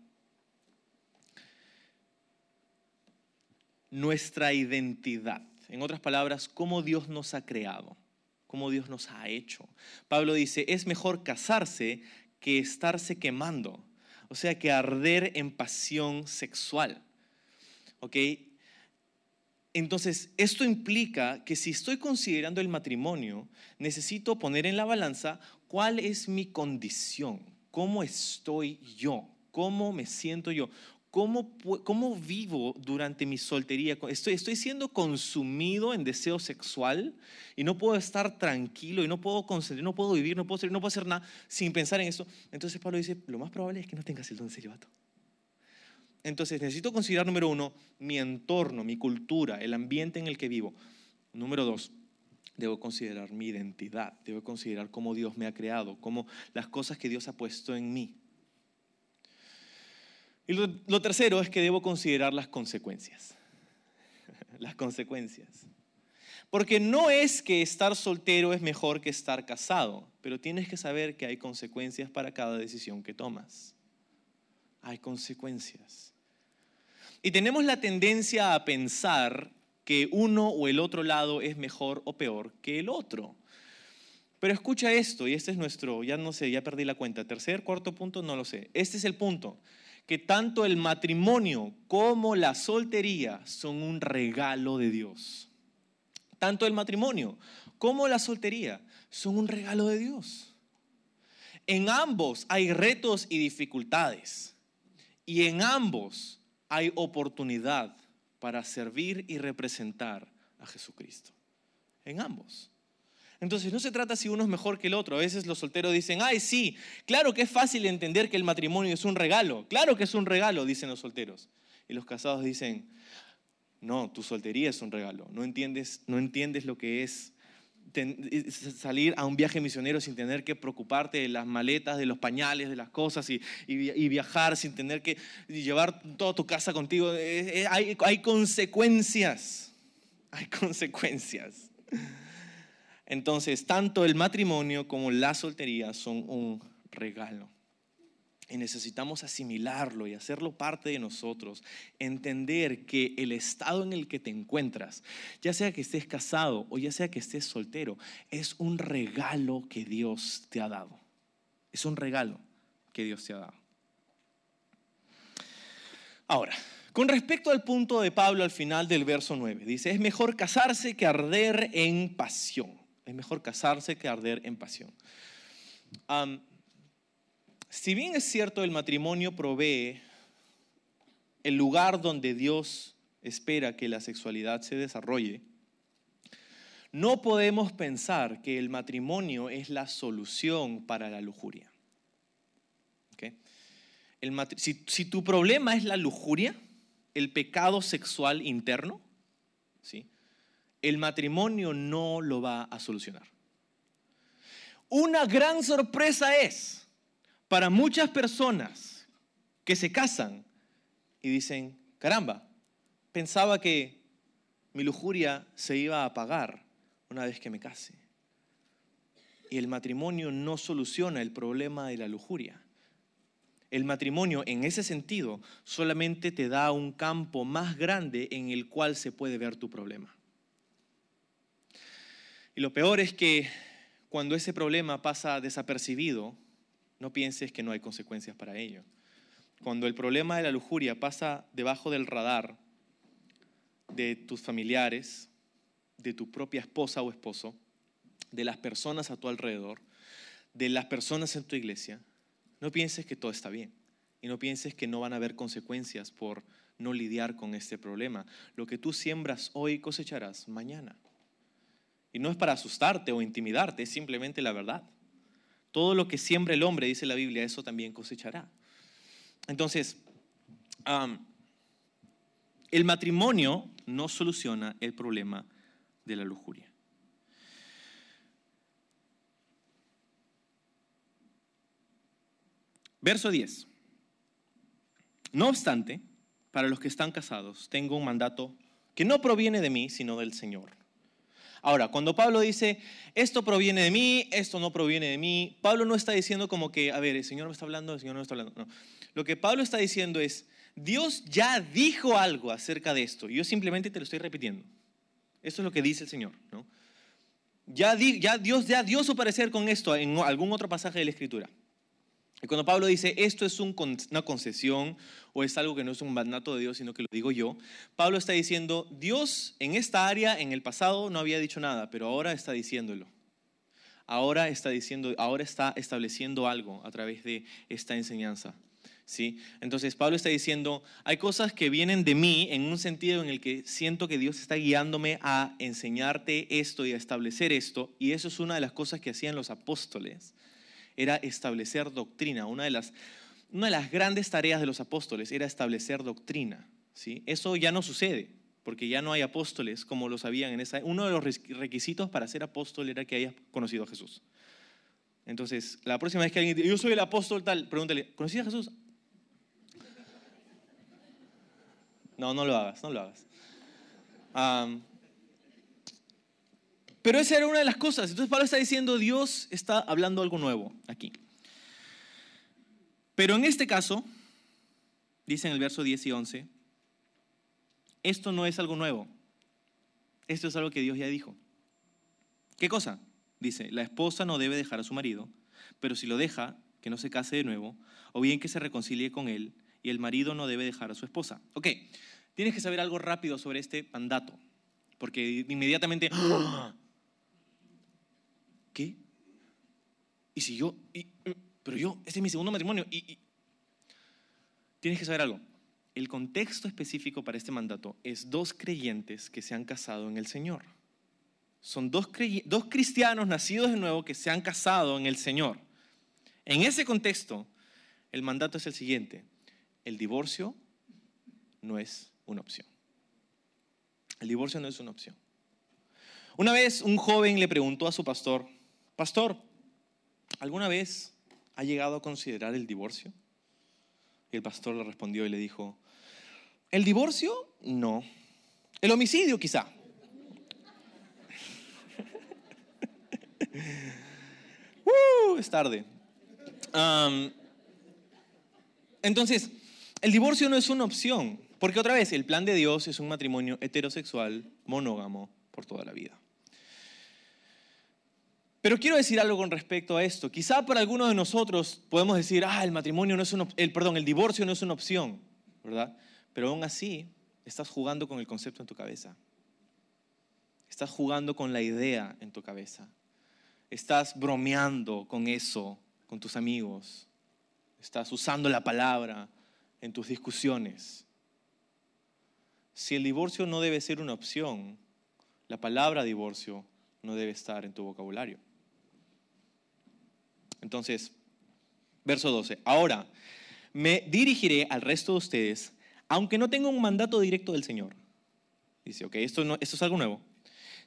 Speaker 2: nuestra identidad. En otras palabras, cómo Dios nos ha creado, cómo Dios nos ha hecho. Pablo dice, es mejor casarse que estarse quemando, o sea, que arder en pasión sexual. ¿Ok? Entonces, esto implica que si estoy considerando el matrimonio, necesito poner en la balanza cuál es mi condición, cómo estoy yo, cómo me siento yo, cómo, cómo vivo durante mi soltería. Estoy, estoy siendo consumido en deseo sexual y no puedo estar tranquilo y no puedo concentrar, no puedo vivir, no puedo, no puedo hacer nada sin pensar en eso. Entonces Pablo dice, lo más probable es que no tengas el don de celibato. Entonces necesito considerar, número uno, mi entorno, mi cultura, el ambiente en el que vivo. Número dos, debo considerar mi identidad, debo considerar cómo Dios me ha creado, cómo las cosas que Dios ha puesto en mí. Y lo, tercero es que debo considerar las consecuencias. las consecuencias. Porque no es que estar soltero es mejor que estar casado, pero tienes que saber que hay consecuencias para cada decisión que tomas. Hay consecuencias. Y tenemos la tendencia a pensar que uno o el otro lado es mejor o peor que el otro. Pero escucha esto, y este es nuestro, ya no sé, ya perdí la cuenta, tercer, cuarto punto, no lo sé. Este es el punto, que tanto el matrimonio como la soltería son un regalo de Dios. Tanto el matrimonio como la soltería son un regalo de Dios. En ambos hay retos y dificultades. Y en ambos hay oportunidad para servir y representar a Jesucristo. En ambos. Entonces no se trata si uno es mejor que el otro. A veces los solteros dicen, ay, sí, claro que es fácil entender que el matrimonio es un regalo. Claro que es un regalo, dicen los solteros. Y los casados dicen, no, tu soltería es un regalo. No entiendes, no entiendes lo que es salir a un viaje misionero sin tener que preocuparte de las maletas, de los pañales, de las cosas y, viajar sin tener que llevar toda tu casa contigo. Eh, eh, hay, hay consecuencias, hay consecuencias. Entonces, tanto el matrimonio como la soltería son un regalo. Y necesitamos asimilarlo y hacerlo parte de nosotros. Entender que el estado en el que te encuentras, ya sea que estés casado o ya sea que estés soltero, es un regalo que Dios te ha dado. Es un regalo que Dios te ha dado. Ahora, con respecto al punto de Pablo al final del verso 9, dice, es mejor casarse que arder en pasión. Es mejor casarse que arder en pasión. Si bien es cierto el matrimonio provee el lugar donde Dios espera que la sexualidad se desarrolle, no podemos pensar que el matrimonio es la solución para la lujuria. si, si, tu problema es la lujuria, el pecado sexual interno, ¿sí? el matrimonio no lo va a solucionar. Una gran sorpresa es para muchas personas que se casan y dicen, caramba, pensaba que mi lujuria se iba a apagar una vez que me case. Y el matrimonio no soluciona el problema de la lujuria. El matrimonio en ese sentido solamente te da un campo más grande en el cual se puede ver tu problema. Y lo peor es que cuando ese problema pasa desapercibido, no pienses que no hay consecuencias para ello. Cuando el problema de la lujuria pasa debajo del radar de tus familiares, de tu propia esposa o esposo, de las personas a tu alrededor, de las personas en tu iglesia, no pienses que todo está bien y no pienses que no van a haber consecuencias por no lidiar con este problema. Lo que tú siembras hoy cosecharás mañana. Y no es para asustarte o intimidarte, es simplemente la verdad. Todo lo que siembra el hombre, dice la Biblia, eso también cosechará. Entonces, el matrimonio no soluciona el problema de la lujuria. Verso 10. No obstante, para los que están casados, tengo un mandato que no proviene de mí, sino del Señor. Ahora, cuando Pablo dice, esto proviene de mí, esto no proviene de mí, Pablo no está diciendo como que, a ver, el Señor me está hablando, el Señor no me está hablando. No. Lo que Pablo está diciendo es, Dios ya dijo algo acerca de esto, y yo simplemente te lo estoy repitiendo. Esto es lo que dice el Señor. ¿no? Ya, ya Dios ya dio su parecer con esto en algún otro pasaje de la Escritura. Y cuando Pablo dice, esto es una concesión o es algo que no es un mandato de Dios, sino que lo digo yo, Pablo está diciendo, Dios en esta área, en el pasado, no había dicho nada, pero ahora está diciéndolo. Ahora está diciendo, ahora está estableciendo algo a través de esta enseñanza. ¿Sí? Entonces Pablo está diciendo, hay cosas que vienen de mí en un sentido en el que siento que Dios está guiándome a enseñarte esto y a establecer esto, y eso es una de las cosas que hacían los apóstoles era establecer doctrina. Una de las, una de las grandes tareas de los apóstoles era establecer doctrina. ¿sí? Eso ya no sucede, porque ya no hay apóstoles como lo sabían en esa. Uno de los requisitos para ser apóstol era que hayas conocido a Jesús. Entonces, la próxima vez que alguien dice, yo soy el apóstol tal, pregúntale, ¿conocías a Jesús? No, no lo hagas, no lo hagas. Pero esa era una de las cosas. Entonces Pablo está diciendo, Dios está hablando algo nuevo aquí. Pero en este caso, dice en el verso 10 y 11, esto no es algo nuevo. Esto es algo que Dios ya dijo. ¿Qué cosa? Dice, la esposa no debe dejar a su marido, pero si lo deja, que no se case de nuevo, o bien que se reconcilie con él, y el marido no debe dejar a su esposa. Ok, tienes que saber algo rápido sobre este mandato, porque inmediatamente. ¿qué? Y si yo, pero yo, este es mi segundo matrimonio, y, tienes que saber algo. El contexto específico para este mandato es dos creyentes que se han casado en el Señor. Son dos, dos cristianos nacidos de nuevo que se han casado en el Señor. En ese contexto, el mandato es el siguiente. El divorcio no es una opción. El divorcio no es una opción. Una vez un joven le preguntó a su pastor, Pastor, ¿alguna vez ha llegado a considerar el divorcio? Y el pastor le respondió y le dijo, ¿el divorcio? No. ¿El homicidio quizá? uh, es tarde. entonces, el divorcio no es una opción, porque otra vez, el plan de Dios es un matrimonio heterosexual, monógamo, por toda la vida. Pero quiero decir algo con respecto a esto. Quizá para algunos de nosotros podemos decir, ah, el matrimonio no es una, el, perdón, el divorcio no es una opción, ¿verdad? Pero aún así estás jugando con el concepto en tu cabeza. Estás jugando con la idea en tu cabeza. Estás bromeando con eso, con tus amigos. Estás usando la palabra en tus discusiones. Si el divorcio no debe ser una opción, la palabra divorcio no debe estar en tu vocabulario. Entonces, verso 12. Ahora, me dirigiré al resto de ustedes, aunque no tenga un mandato directo del Señor. Dice, ok, esto, no, esto es algo nuevo.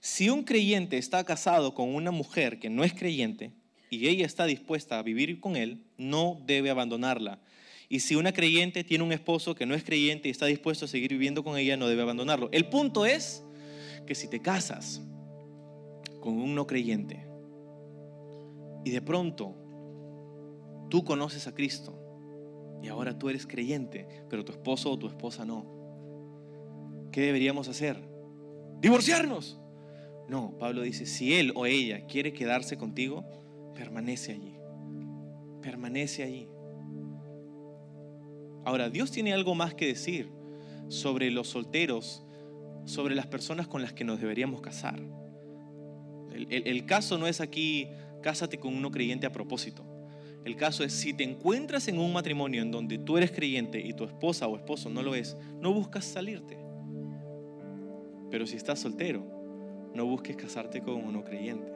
Speaker 2: Si un creyente está casado con una mujer que no es creyente y ella está dispuesta a vivir con él, no debe abandonarla. Y si una creyente tiene un esposo que no es creyente y está dispuesto a seguir viviendo con ella, no debe abandonarlo. El punto es que si te casas con un no creyente y de pronto Tú conoces a Cristo y ahora tú eres creyente, pero tu esposo o tu esposa no. ¿Qué deberíamos hacer? ¿Divorciarnos? No, Pablo dice, si él o ella quiere quedarse contigo, permanece allí. Permanece allí. Ahora, Dios tiene algo más que decir sobre los solteros, sobre las personas con las que nos deberíamos casar. El, caso no es aquí, cásate con uno creyente a propósito. El caso es, si te encuentras en un matrimonio en donde tú eres creyente y tu esposa o esposo no lo es, no buscas salirte. Pero si estás soltero, no busques casarte con un no creyente.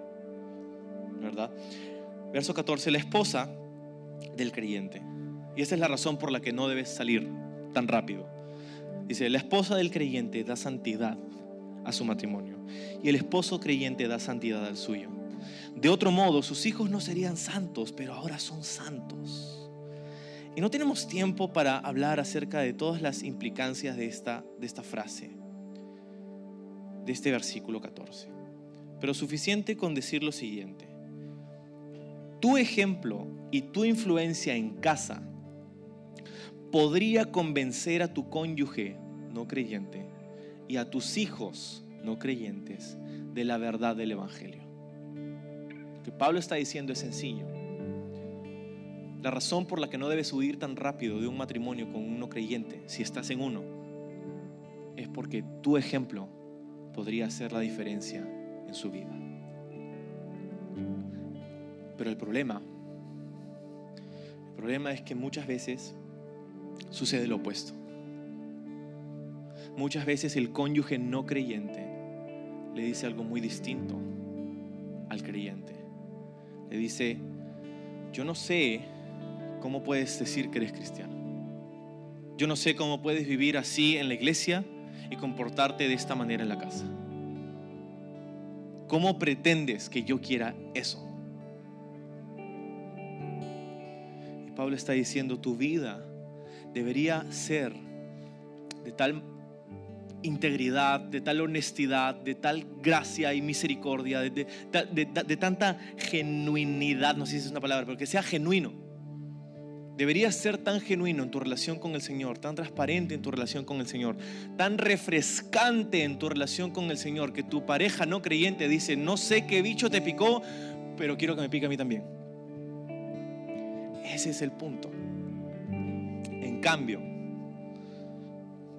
Speaker 2: ¿Verdad? Verso 14, la esposa del creyente. Y esta es la razón por la que no debes salir tan rápido. Dice, la esposa del creyente da santidad a su matrimonio y el esposo creyente da santidad al suyo. De otro modo, sus hijos no serían santos, pero ahora son santos. Y no tenemos tiempo para hablar acerca de todas las implicancias de esta, de esta frase, de este versículo 14. Pero suficiente con decir lo siguiente. Tu ejemplo y tu influencia en casa podría convencer a tu cónyuge no creyente y a tus hijos no creyentes de la verdad del Evangelio. Lo que Pablo está diciendo es sencillo. La razón por la que no debes huir tan rápido de un matrimonio con un no creyente, si estás en uno, es porque tu ejemplo podría hacer la diferencia en su vida. Pero el problema, el problema es que muchas veces sucede lo opuesto. Muchas veces el cónyuge no creyente le dice algo muy distinto al creyente. Le dice, yo no sé cómo puedes decir que eres cristiano. Yo no sé cómo puedes vivir así en la iglesia y comportarte de esta manera en la casa. ¿Cómo pretendes que yo quiera eso? Y Pablo está diciendo, tu vida debería ser de tal integridad, de tal honestidad, de tal gracia y misericordia, de, de, tanta genuinidad, no sé si es una palabra, pero que sea genuino. Deberías ser tan genuino en tu relación con el Señor, tan transparente en tu relación con el Señor, tan refrescante en tu relación con el Señor, que tu pareja no creyente dice, no sé qué bicho te picó, pero quiero que me pique a mí también. Ese es el punto. En cambio,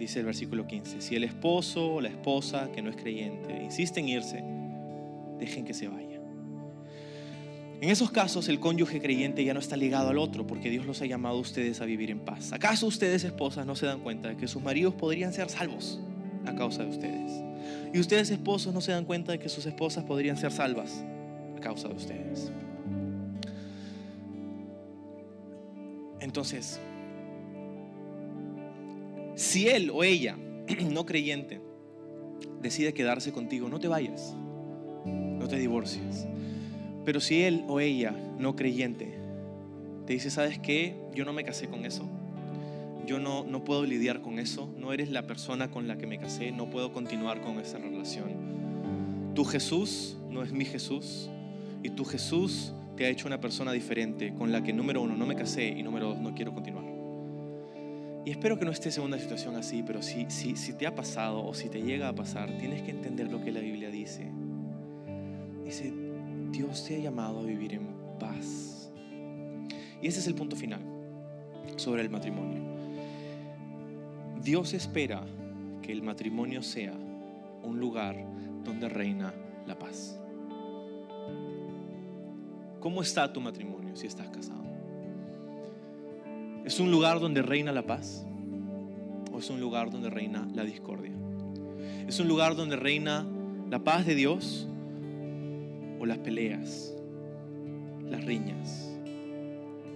Speaker 2: dice el versículo 15, si el esposo o la esposa que no es creyente insiste en irse, dejen que se vaya. En esos casos el cónyuge creyente ya no está ligado al otro porque Dios los ha llamado a ustedes a vivir en paz. ¿Acaso ustedes esposas no se dan cuenta de que sus maridos podrían ser salvos a causa de ustedes? Y ustedes esposos no se dan cuenta de que sus esposas podrían ser salvas a causa de ustedes. Entonces, si él o ella, no creyente, decide quedarse contigo, no te vayas, no te divorcies. Pero si él o ella, no creyente, te dice, ¿sabes qué? Yo no me casé con eso. Yo no, no puedo lidiar con eso. No eres la persona con la que me casé. No puedo continuar con esa relación. Tu Jesús no es mi Jesús. Y tu Jesús te ha hecho una persona diferente con la que número uno no me casé y número dos no quiero continuar. Y espero que no estés en una situación así, pero si, si, si te ha pasado o si te llega a pasar, tienes que entender lo que la Biblia dice. Dice, Dios te ha llamado a vivir en paz. Y ese es el punto final sobre el matrimonio. Dios espera que el matrimonio sea un lugar donde reina la paz. ¿Cómo está tu matrimonio si estás casado? ¿Es un lugar donde reina la paz? ¿O es un lugar donde reina la discordia? ¿Es un lugar donde reina la paz de Dios o las peleas, las riñas,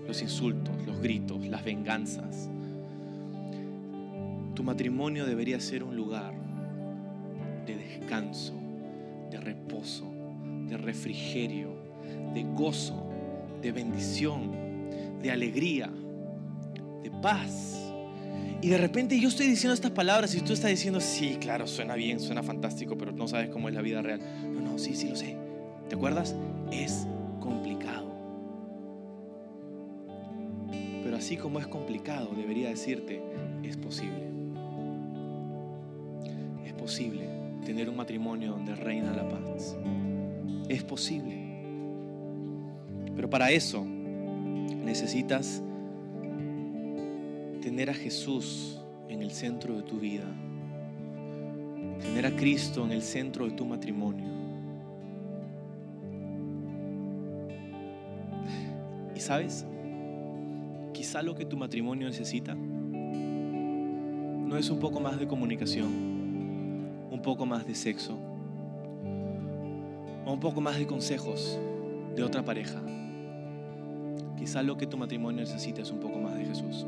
Speaker 2: los insultos, los gritos, las venganzas. Tu matrimonio debería ser un lugar de descanso, de reposo, de refrigerio, de gozo, de bendición, de alegría, de paz. Y de repente yo estoy diciendo estas palabras y tú estás diciendo, sí, claro, suena bien, suena fantástico, pero no sabes cómo es la vida real. No, no, sí, sí lo sé. ¿Te acuerdas? Es complicado. Pero así como es complicado, debería decirte, es posible. Es posible tener un matrimonio donde reina la paz. Es posible. Pero para eso necesitas tener a Jesús en el centro de tu vida. Tener a Cristo en el centro de tu matrimonio. sabes, quizá lo que tu matrimonio necesita no es un poco más de comunicación, un poco más de sexo, o un poco más de consejos de otra pareja. Quizá lo que tu matrimonio necesita es un poco más de Jesús.